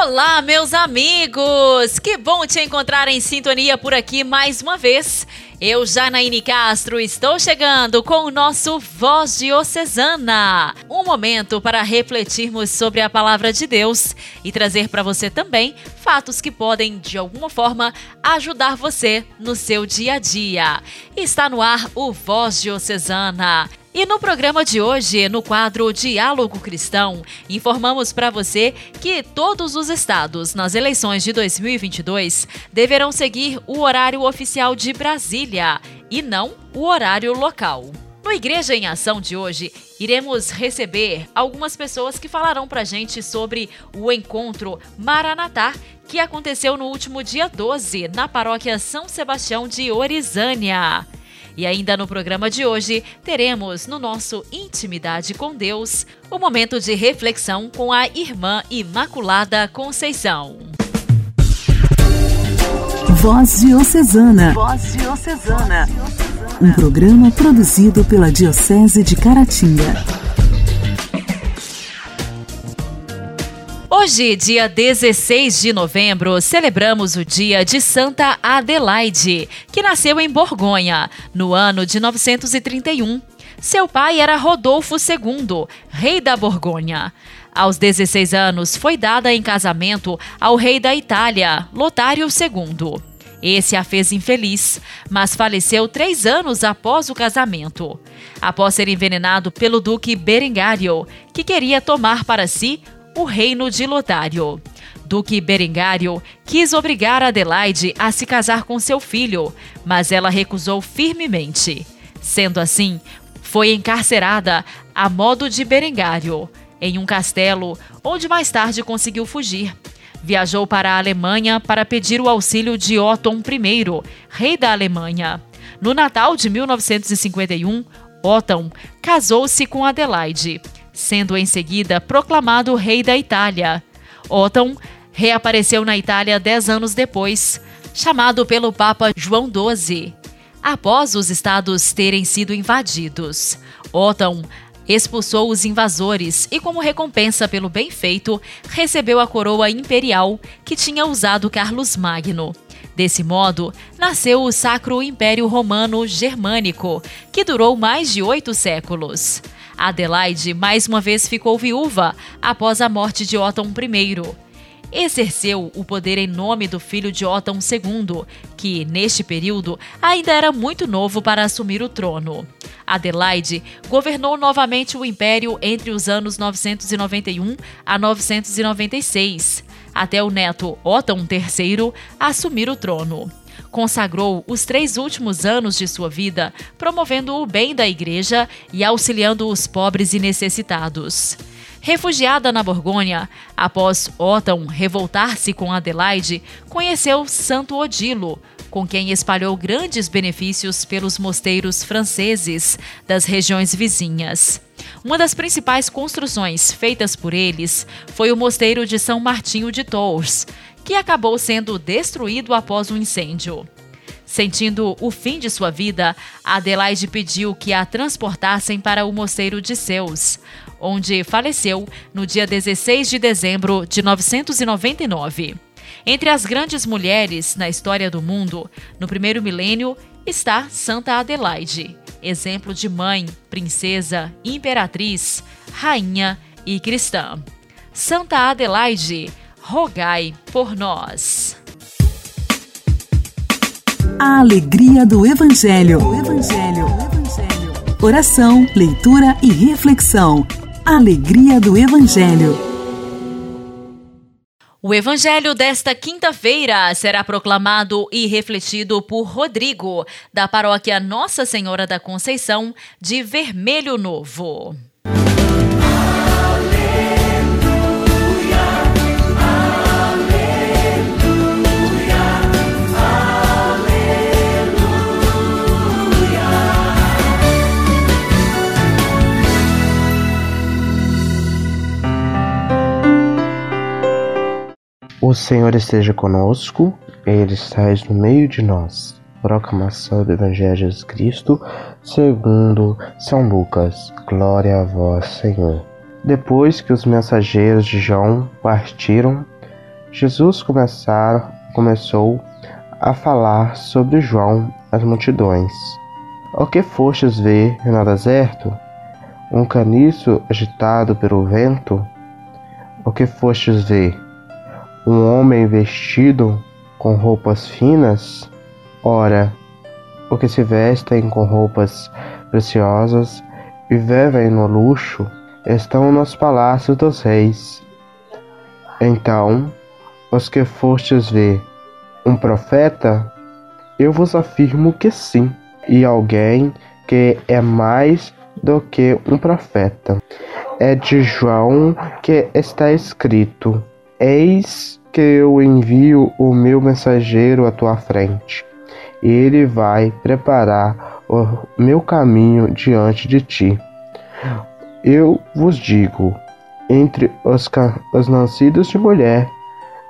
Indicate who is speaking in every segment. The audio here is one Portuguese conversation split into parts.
Speaker 1: Olá, meus amigos! Que bom te encontrar em sintonia por aqui mais uma vez. Eu, Janaíne Castro, estou chegando com o nosso Voz Diocesana. Um momento para refletirmos sobre a palavra de Deus e trazer para você também fatos que podem, de alguma forma, ajudar você no seu dia a dia. Está no ar o Voz Diocesana. E no programa de hoje, no quadro Diálogo Cristão, informamos para você que todos os estados nas eleições de 2022 deverão seguir o horário oficial de Brasília e não o horário local. No Igreja em Ação de hoje, iremos receber algumas pessoas que falarão para gente sobre o encontro Maranatá que aconteceu no último dia 12 na paróquia São Sebastião de Orizânia. E ainda no programa de hoje, teremos no nosso Intimidade com Deus o momento de reflexão com a irmã Imaculada Conceição.
Speaker 2: Voz Diocesana. Voz Diocesana. Um programa produzido pela Diocese de Caratinga.
Speaker 1: Hoje, dia 16 de novembro, celebramos o dia de Santa Adelaide, que nasceu em Borgonha, no ano de 931. Seu pai era Rodolfo II, rei da Borgonha. Aos 16 anos, foi dada em casamento ao rei da Itália, Lotário II. Esse a fez infeliz, mas faleceu três anos após o casamento. Após ser envenenado pelo duque Berengário, que queria tomar para si o reino de Lotário. Duque Berengário quis obrigar Adelaide a se casar com seu filho, mas ela recusou firmemente. Sendo assim, foi encarcerada a modo de Berengário, em um castelo onde mais tarde conseguiu fugir. Viajou para a Alemanha para pedir o auxílio de Otton I, rei da Alemanha. No Natal de 1951, Otton casou-se com Adelaide sendo em seguida proclamado rei da Itália. Otton reapareceu na Itália dez anos depois, chamado pelo Papa João XII. Após os estados terem sido invadidos, Otton expulsou os invasores e, como recompensa pelo bem feito, recebeu a coroa imperial que tinha usado Carlos Magno. Desse modo, nasceu o Sacro Império Romano Germânico, que durou mais de oito séculos. Adelaide mais uma vez ficou viúva após a morte de Otton I. Exerceu o poder em nome do filho de Otton II, que, neste período, ainda era muito novo para assumir o trono. Adelaide governou novamente o império entre os anos 991 a 996, até o neto Otton III assumir o trono consagrou os três últimos anos de sua vida promovendo o bem da igreja e auxiliando os pobres e necessitados. Refugiada na Borgonha, após Otton revoltar-se com Adelaide, conheceu Santo Odilo, com quem espalhou grandes benefícios pelos mosteiros franceses das regiões vizinhas. Uma das principais construções feitas por eles foi o mosteiro de São Martinho de Tours, que acabou sendo destruído após um incêndio. Sentindo o fim de sua vida, Adelaide pediu que a transportassem para o Mosteiro de Seus, onde faleceu no dia 16 de dezembro de 999. Entre as grandes mulheres na história do mundo, no primeiro milênio, está Santa Adelaide, exemplo de mãe, princesa, imperatriz, rainha e cristã. Santa Adelaide, rogai por nós.
Speaker 2: A alegria do Evangelho. O Evangelho. O Evangelho. Oração, leitura e reflexão. Alegria do Evangelho.
Speaker 1: O Evangelho desta quinta-feira será proclamado e refletido por Rodrigo, da paróquia Nossa Senhora da Conceição, de Vermelho Novo.
Speaker 3: O Senhor esteja conosco, Ele está no meio de nós. Proclamação do Evangelho de Jesus Cristo, segundo São Lucas. Glória a vós, Senhor. Depois que os mensageiros de João partiram, Jesus começar, começou a falar sobre João às multidões. O que fostes ver no deserto? Um caniço agitado pelo vento? O que fostes ver? Um homem vestido com roupas finas? Ora, o que se vestem com roupas preciosas e vivem no luxo estão nos palácios dos reis. Então, os que fostes ver um profeta, eu vos afirmo que sim, e alguém que é mais do que um profeta. É de João que está escrito: Eis que eu envio o meu mensageiro à tua frente ele vai preparar o meu caminho diante de ti. Eu vos digo: entre os, os nascidos de mulher,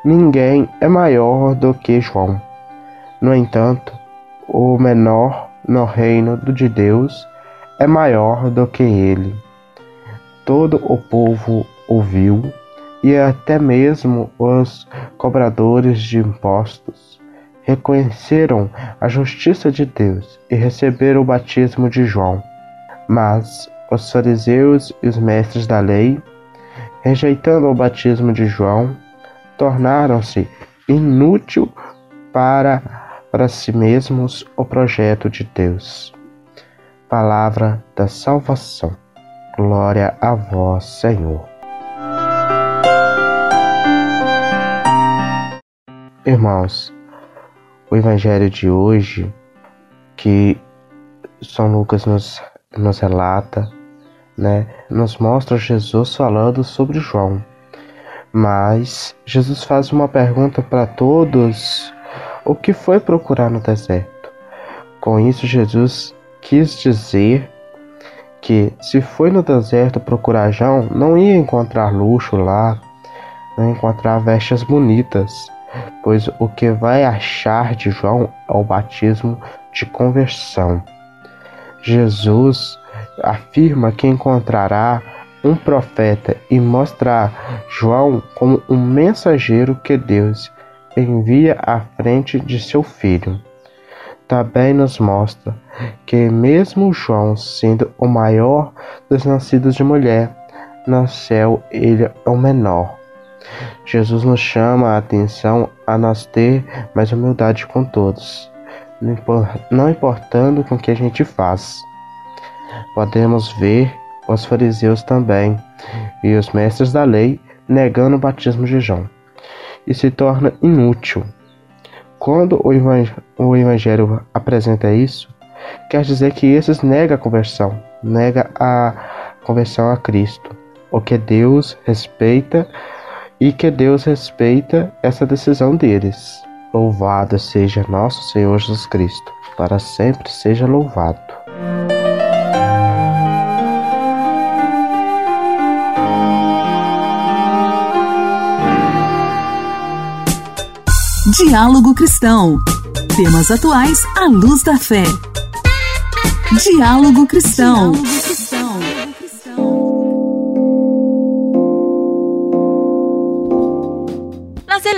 Speaker 3: ninguém é maior do que João. No entanto, o menor no reino de Deus é maior do que ele. Todo o povo ouviu, e até mesmo os cobradores de impostos reconheceram a justiça de Deus e receberam o batismo de João. Mas os fariseus e os mestres da lei, rejeitando o batismo de João, tornaram-se inútil para, para si mesmos o projeto de Deus. Palavra da salvação. Glória a vós, Senhor. Irmãos, o evangelho de hoje que São Lucas nos, nos relata, né, nos mostra Jesus falando sobre João. Mas Jesus faz uma pergunta para todos: o que foi procurar no deserto? Com isso, Jesus quis dizer que se foi no deserto procurar João, não ia encontrar luxo lá, não ia encontrar vestes bonitas, pois o que vai achar de João é o batismo de conversão. Jesus afirma que encontrará um profeta e mostrar João como um mensageiro que Deus envia à frente de seu filho. Também nos mostra que, mesmo João sendo o maior dos nascidos de mulher, no céu ele é o menor. Jesus nos chama a atenção a nós ter mais humildade com todos, não importando com o que a gente faz. Podemos ver os fariseus também e os mestres da lei negando o batismo de João e se torna inútil. Quando o evangelho, apresenta isso, quer dizer que esses negam a conversão, nega a conversão a Cristo, o que Deus respeita e que Deus respeita essa decisão deles. Louvado seja nosso Senhor Jesus Cristo, para sempre seja louvado.
Speaker 2: Diálogo Cristão. Temas atuais à luz da fé. Diálogo Cristão. Diálogo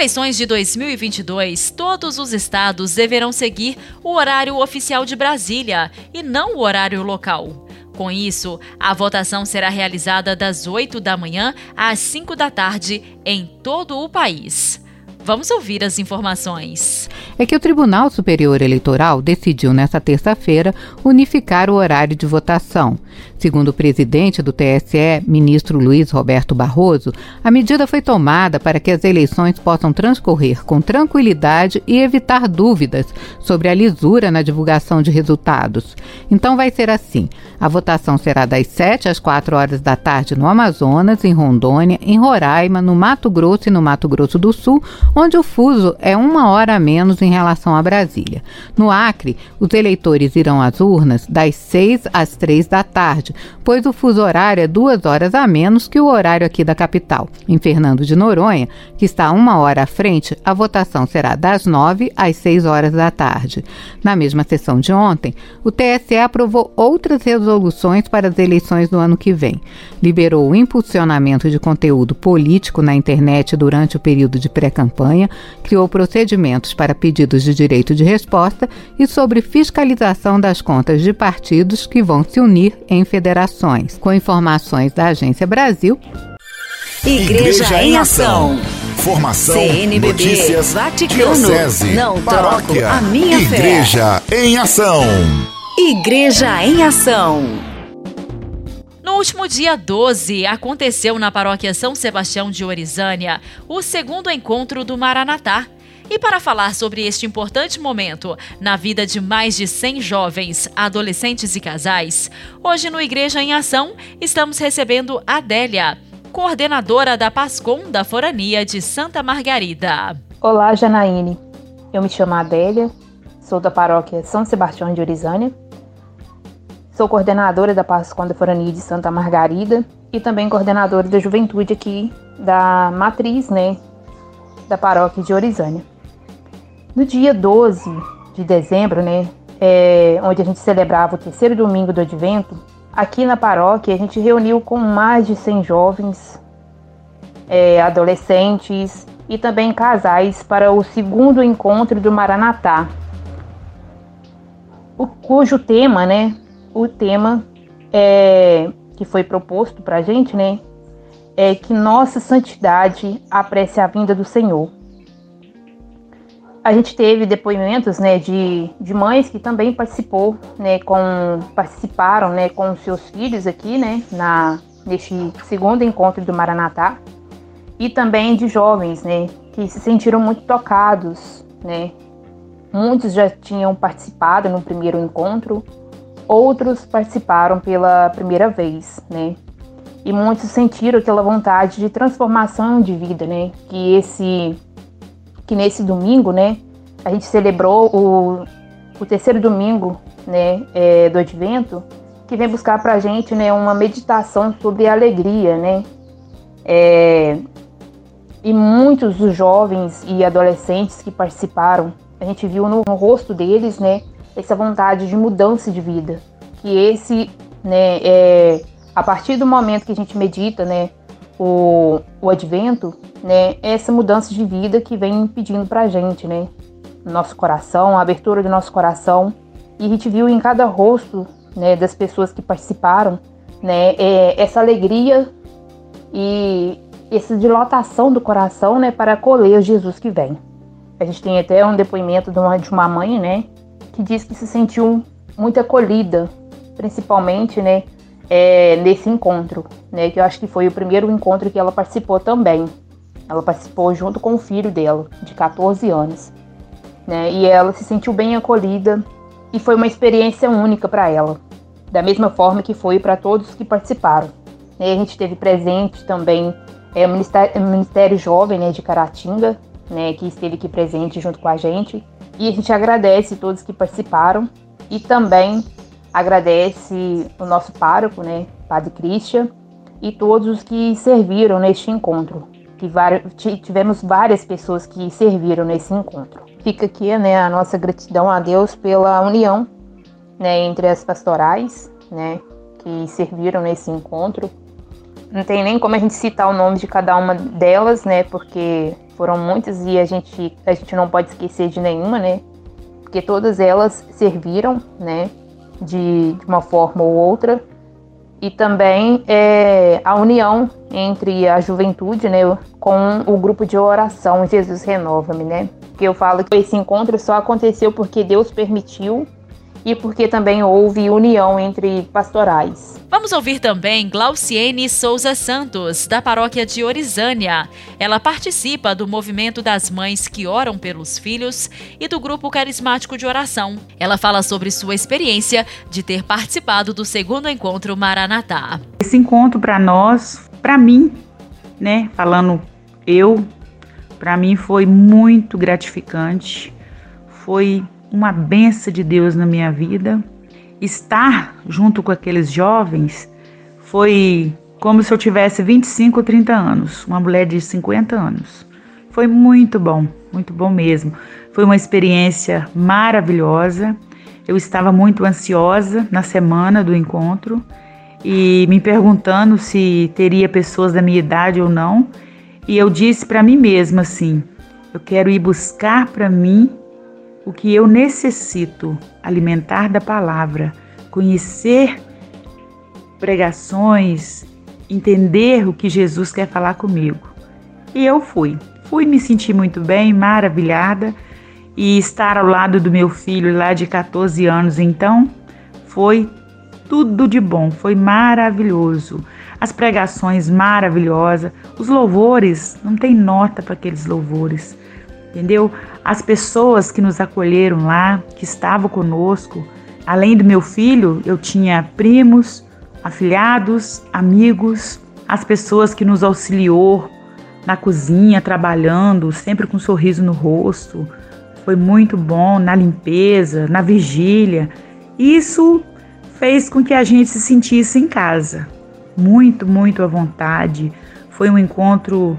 Speaker 1: eleições de 2022, todos os estados deverão seguir o horário oficial de Brasília e não o horário local. Com isso, a votação será realizada das 8 da manhã às 5 da tarde em todo o país. Vamos ouvir as informações.
Speaker 4: É que o Tribunal Superior Eleitoral decidiu nesta terça-feira unificar o horário de votação. Segundo o presidente do TSE, ministro Luiz Roberto Barroso, a medida foi tomada para que as eleições possam transcorrer com tranquilidade e evitar dúvidas sobre a lisura na divulgação de resultados. Então vai ser assim: a votação será das 7 às 4 horas da tarde no Amazonas, em Rondônia, em Roraima, no Mato Grosso e no Mato Grosso do Sul, onde o fuso é uma hora a menos em relação a Brasília. No Acre, os eleitores irão às urnas das 6 às 3 da tarde, pois o fuso horário é duas horas a menos que o horário aqui da capital. Em Fernando de Noronha, que está uma hora à frente, a votação será das 9 às 6 horas da tarde. Na mesma sessão de ontem, o TSE aprovou outras resoluções para as eleições do ano que vem. Liberou o impulsionamento de conteúdo político na internet durante o período de pré-campanha, criou procedimentos para pedidos de direito de resposta e sobre fiscalização das contas de partidos que vão se unir em federações. Com informações da Agência Brasil.
Speaker 2: Igreja, Igreja em Ação.
Speaker 5: Formação, CNBB, notícias,
Speaker 2: Vaticano,
Speaker 5: diocese,
Speaker 2: não
Speaker 5: paróquia,
Speaker 2: troco a minha
Speaker 5: Igreja
Speaker 2: fé.
Speaker 5: em Ação.
Speaker 2: Igreja em Ação.
Speaker 1: Último dia 12, aconteceu na paróquia São Sebastião de Orizânia o segundo encontro do Maranatá. E para falar sobre este importante momento na vida de mais de 100 jovens, adolescentes e casais, hoje no Igreja em Ação estamos recebendo Adélia, coordenadora da PASCOM da Forania de Santa Margarida.
Speaker 6: Olá, Janaíne. Eu me chamo Adélia, sou da paróquia São Sebastião de Orizânia Sou coordenadora da da Forania de Santa Margarida e também coordenadora da juventude aqui da matriz, né, da paróquia de Orizânia. No dia 12 de dezembro, né, é, onde a gente celebrava o terceiro domingo do Advento, aqui na paróquia a gente reuniu com mais de 100 jovens, é, adolescentes e também casais para o segundo encontro do Maranatá, o, cujo tema, né, o tema é, que foi proposto para a gente, né? É que nossa santidade apresse a vinda do Senhor. A gente teve depoimentos, né, de, de mães que também participou, né, com participaram, né, com seus filhos aqui, né, na neste segundo encontro do Maranatá, e também de jovens, né, que se sentiram muito tocados, né. Muitos já tinham participado no primeiro encontro, outros participaram pela primeira vez, né? E muitos sentiram aquela vontade de transformação de vida, né? Que esse que nesse domingo, né, a gente celebrou o, o terceiro domingo, né, é, do Advento, que vem buscar para gente, né, uma meditação sobre a alegria, né? É, e muitos dos jovens e adolescentes que participaram, a gente viu no, no rosto deles, né, essa vontade de mudança de vida. Que esse, né, é, a partir do momento que a gente medita, né, o, o advento, né, essa mudança de vida que vem pedindo pra gente, né, nosso coração, a abertura do nosso coração. E a gente viu em cada rosto, né, das pessoas que participaram, né, é, essa alegria e essa dilatação do coração, né, para acolher o Jesus que vem. A gente tem até um depoimento de uma, de uma mãe, né, que diz que se sentiu muito acolhida, principalmente, né, é, nesse encontro, né, que eu acho que foi o primeiro encontro que ela participou também. Ela participou junto com o filho dela, de 14 anos, né, e ela se sentiu bem acolhida e foi uma experiência única para ela, da mesma forma que foi para todos que participaram. Né, a gente teve presente também é, o Ministério, Ministério Jovem né, de Caratinga, né, que esteve aqui presente junto com a gente, e a gente agradece todos que participaram e também agradece o nosso pároco, né, Padre Christian, e todos os que serviram neste encontro. Que tivemos várias pessoas que serviram nesse encontro. Fica aqui né, a nossa gratidão a Deus pela união né, entre as pastorais né, que serviram nesse encontro. Não tem nem como a gente citar o nome de cada uma delas, né? Porque foram muitas e a gente, a gente não pode esquecer de nenhuma, né? Porque todas elas serviram, né? De, de uma forma ou outra. E também é, a união entre a juventude, né? Com o grupo de oração Jesus Renova-me, né? Que eu falo que esse encontro só aconteceu porque Deus permitiu e porque também houve união entre pastorais.
Speaker 1: Vamos ouvir também Glauciene Souza Santos, da paróquia de Orizânia. Ela participa do movimento das mães que oram pelos filhos e do grupo carismático de oração. Ela fala sobre sua experiência de ter participado do segundo encontro Maranatá.
Speaker 7: Esse encontro para nós, para mim, né, falando eu,
Speaker 8: Para mim foi muito gratificante, foi uma benção de Deus na minha vida. Estar junto com aqueles jovens foi como se eu tivesse 25 ou 30 anos, uma mulher de 50 anos. Foi muito bom, muito bom mesmo. Foi uma experiência maravilhosa. Eu estava muito ansiosa na semana do encontro e me perguntando se teria pessoas da minha idade ou não. E eu disse para mim mesma assim: eu quero ir buscar para mim o que eu necessito, alimentar da palavra, conhecer pregações, entender o que Jesus quer falar comigo. E eu fui. Fui me sentir muito bem, maravilhada, e estar ao lado do meu filho lá de 14 anos, então, foi tudo de bom, foi maravilhoso. As pregações maravilhosas, os louvores, não tem nota para aqueles louvores, entendeu? As pessoas que nos acolheram lá, que estavam conosco, além do meu filho, eu tinha primos, afilhados, amigos, as pessoas que nos auxiliou na cozinha, trabalhando, sempre com um sorriso no rosto. Foi muito bom na limpeza, na vigília. Isso fez com que a gente se sentisse em casa, muito, muito à vontade. Foi um encontro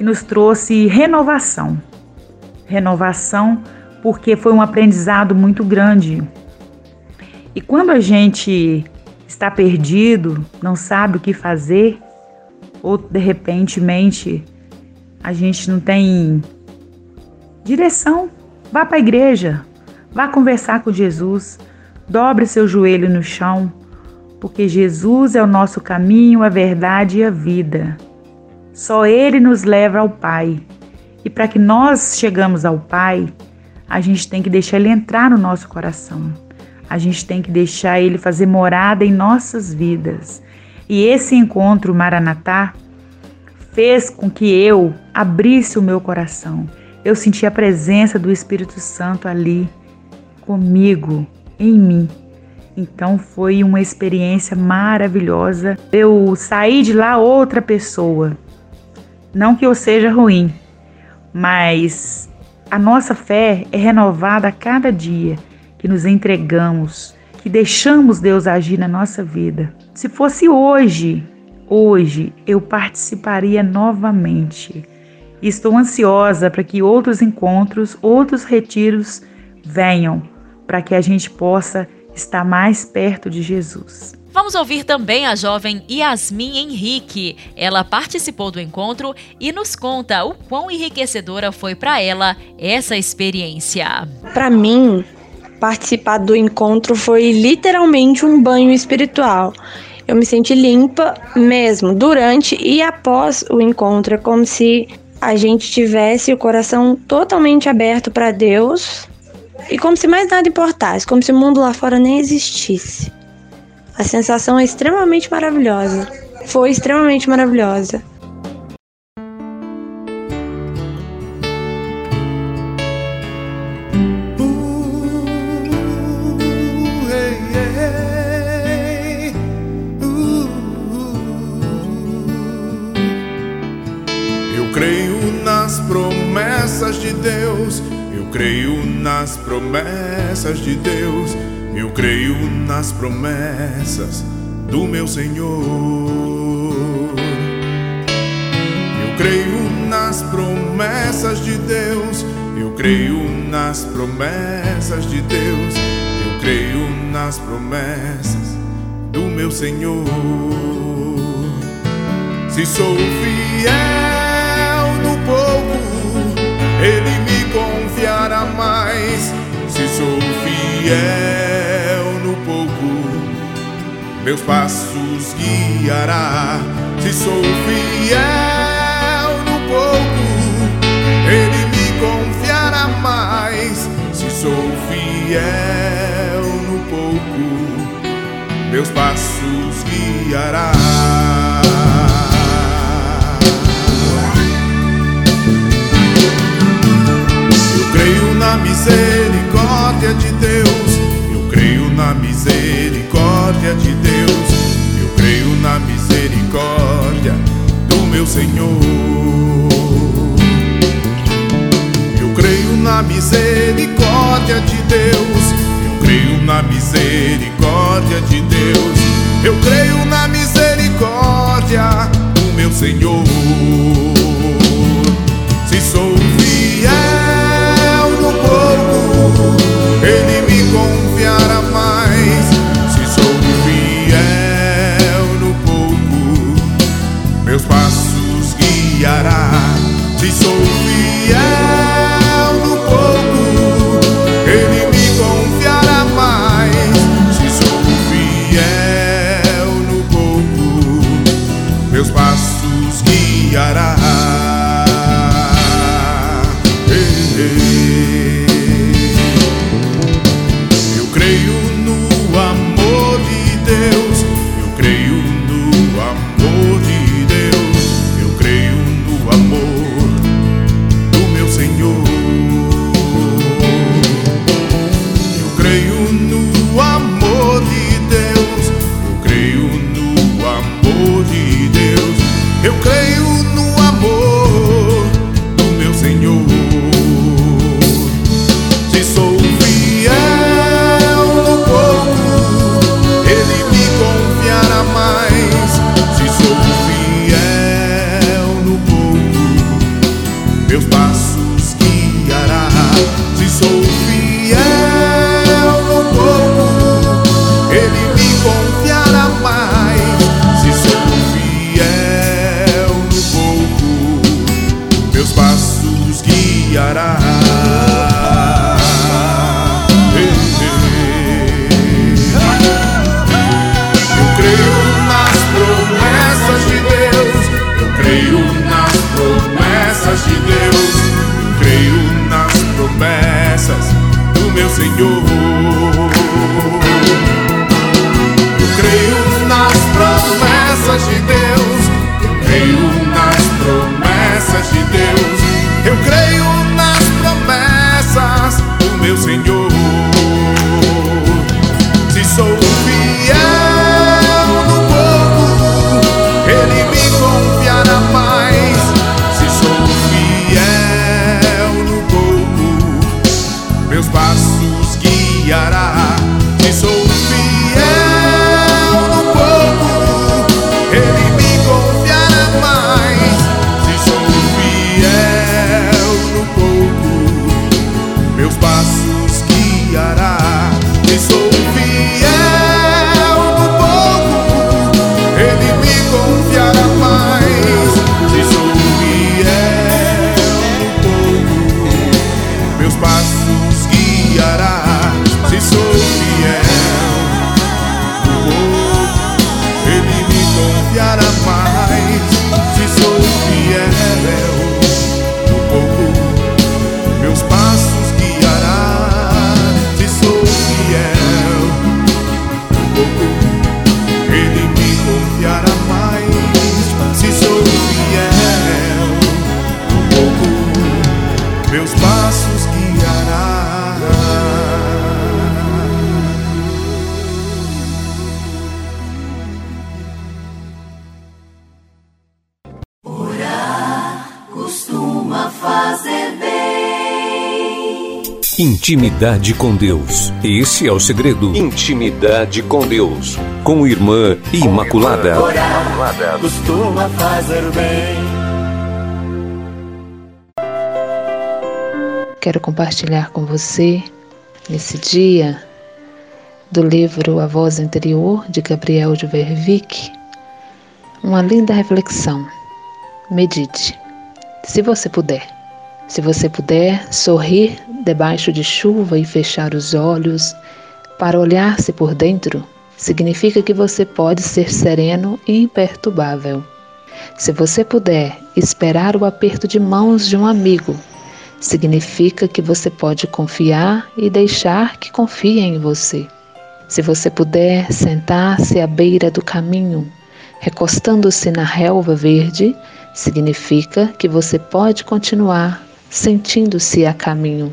Speaker 8: que nos trouxe renovação. Renovação porque foi um aprendizado muito grande. E quando a gente está perdido, não sabe o que fazer, ou de repentemente a gente não tem direção, vá para a igreja, vá conversar com Jesus, dobre seu joelho no chão, porque Jesus é o nosso caminho, a verdade e a vida. Só Ele nos leva ao Pai. E para que nós chegamos ao Pai, a gente tem que deixar Ele entrar no nosso coração. A gente tem que deixar Ele fazer morada em nossas vidas. E esse encontro Maranatá fez com que eu abrisse o meu coração. Eu senti a presença do Espírito Santo ali comigo, em mim. Então foi uma experiência maravilhosa. Eu saí de lá outra pessoa. Não que eu seja ruim, mas a nossa fé é renovada a cada dia que nos entregamos, que deixamos Deus agir na nossa vida. Se fosse hoje, hoje eu participaria novamente. Estou ansiosa para que outros encontros, outros retiros venham, para que a gente possa estar mais perto de Jesus.
Speaker 1: Vamos ouvir também a jovem Yasmin Henrique. Ela participou do encontro e nos conta o quão enriquecedora foi para ela essa experiência.
Speaker 7: Para mim, participar do encontro foi literalmente um banho espiritual. Eu me senti limpa mesmo durante e após o encontro. É como se a gente tivesse o coração totalmente aberto para Deus e como se mais nada importasse, como se o mundo lá fora nem existisse. A sensação é extremamente maravilhosa. Foi extremamente maravilhosa.
Speaker 9: creio nas promessas de Deus, eu creio nas promessas do meu Senhor. Eu creio nas promessas de Deus, eu creio nas promessas de Deus, eu creio nas promessas do meu Senhor. Se sou fiel no pouco, Ele me confiará mais se sou fiel. Meus passos guiará se sou fiel no pouco. Ele me confiará mais se sou fiel no pouco. Meus passos guiará. na misericórdia de Deus na misericórdia de Deus, eu creio na misericórdia do meu Senhor. Eu creio na misericórdia de Deus, eu creio na misericórdia de Deus, eu creio na misericórdia do meu Senhor. graças de Deus, creio nas promessas do meu Senhor.
Speaker 10: Intimidade com Deus. Esse é o segredo. Intimidade com Deus. Com Irmã Imaculada.
Speaker 11: Com irmã costuma fazer bem.
Speaker 12: Quero compartilhar com você, nesse dia, do livro A Voz Interior, de Gabriel de Vervique, uma linda reflexão. Medite, se você puder. Se você puder, sorrir debaixo de chuva e fechar os olhos para olhar-se por dentro, significa que você pode ser sereno e imperturbável. Se você puder esperar o aperto de mãos de um amigo, significa que você pode confiar e deixar que confie em você. Se você puder sentar-se à beira do caminho, recostando-se na relva verde, significa que você pode continuar sentindo-se a caminho.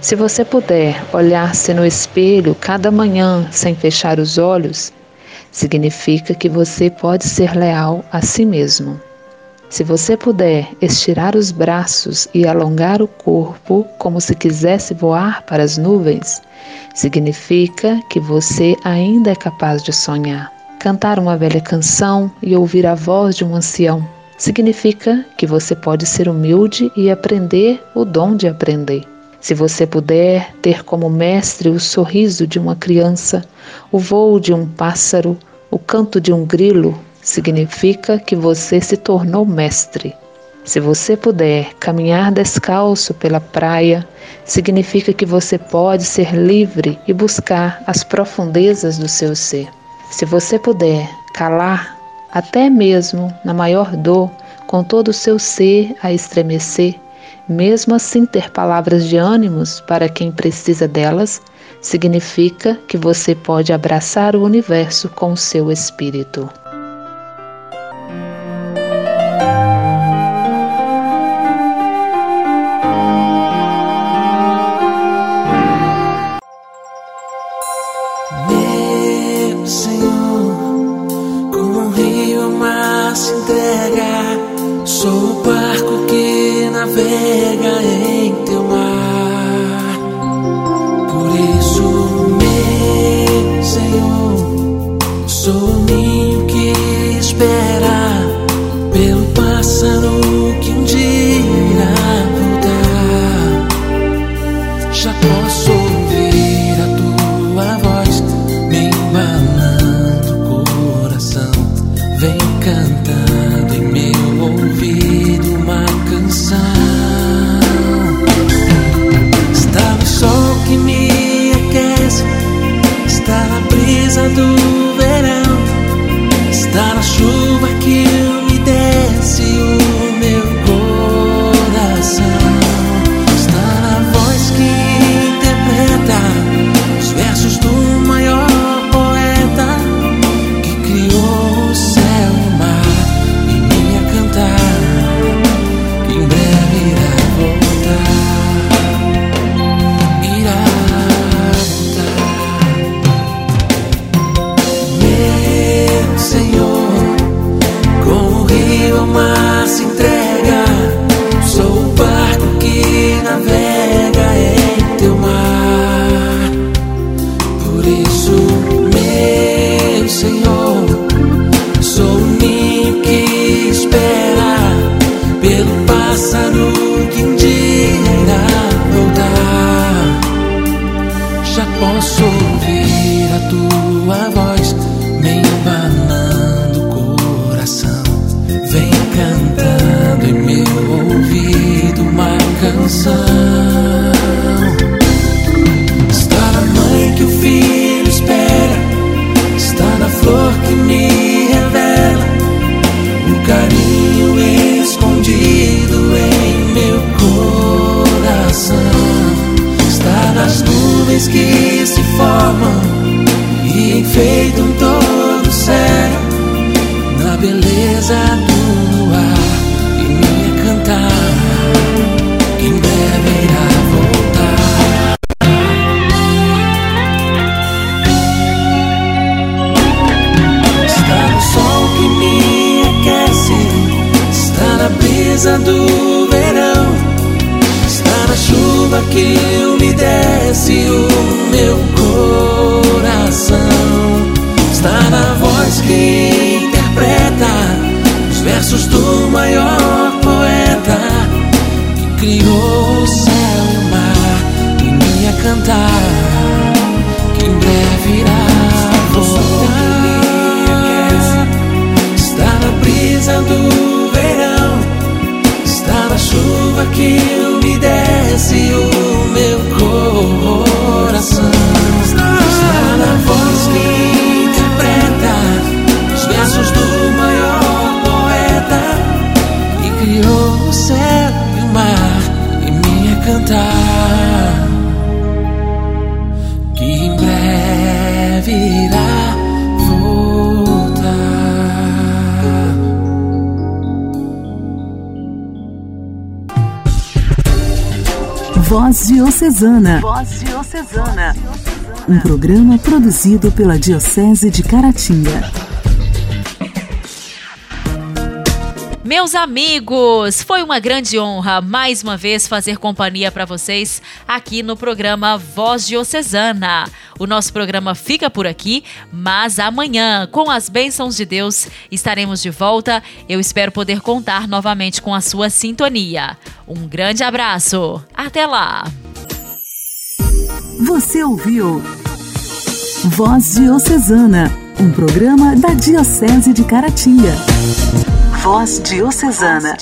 Speaker 12: Se você puder olhar-se no espelho cada manhã sem fechar os olhos, significa que você pode ser leal a si mesmo.
Speaker 13: Se você puder estirar os braços e alongar o corpo como se quisesse voar para as nuvens, significa que você ainda é capaz de sonhar, cantar uma velha canção e ouvir a voz de um ancião significa que você pode ser humilde e aprender o dom de aprender. Se você puder ter como mestre o sorriso de uma criança, o voo de um pássaro, o canto de um grilo, significa que você se tornou mestre. Se você puder caminhar descalço pela praia, significa que você pode ser livre e buscar as profundezas do seu ser. Se você puder calar, até mesmo na maior dor, com todo o seu ser a estremecer, mesmo assim ter palavras de ânimos para quem precisa delas, significa que você pode abraçar o universo com seu espírito. amado.
Speaker 2: Voz Diocesana. Voz Diocesana. Um programa produzido pela Diocese de Caratinga.
Speaker 1: Meus amigos, foi uma grande honra mais uma vez fazer companhia para vocês aqui no programa Voz Diocesana. O nosso programa fica por aqui, mas amanhã, com as bênçãos de Deus, estaremos de volta. Eu espero poder contar novamente com a sua sintonia. Um grande abraço. Até lá.
Speaker 2: Você ouviu Voz Diocesana, um programa da Diocese de Caratinga. Voz Diocesana.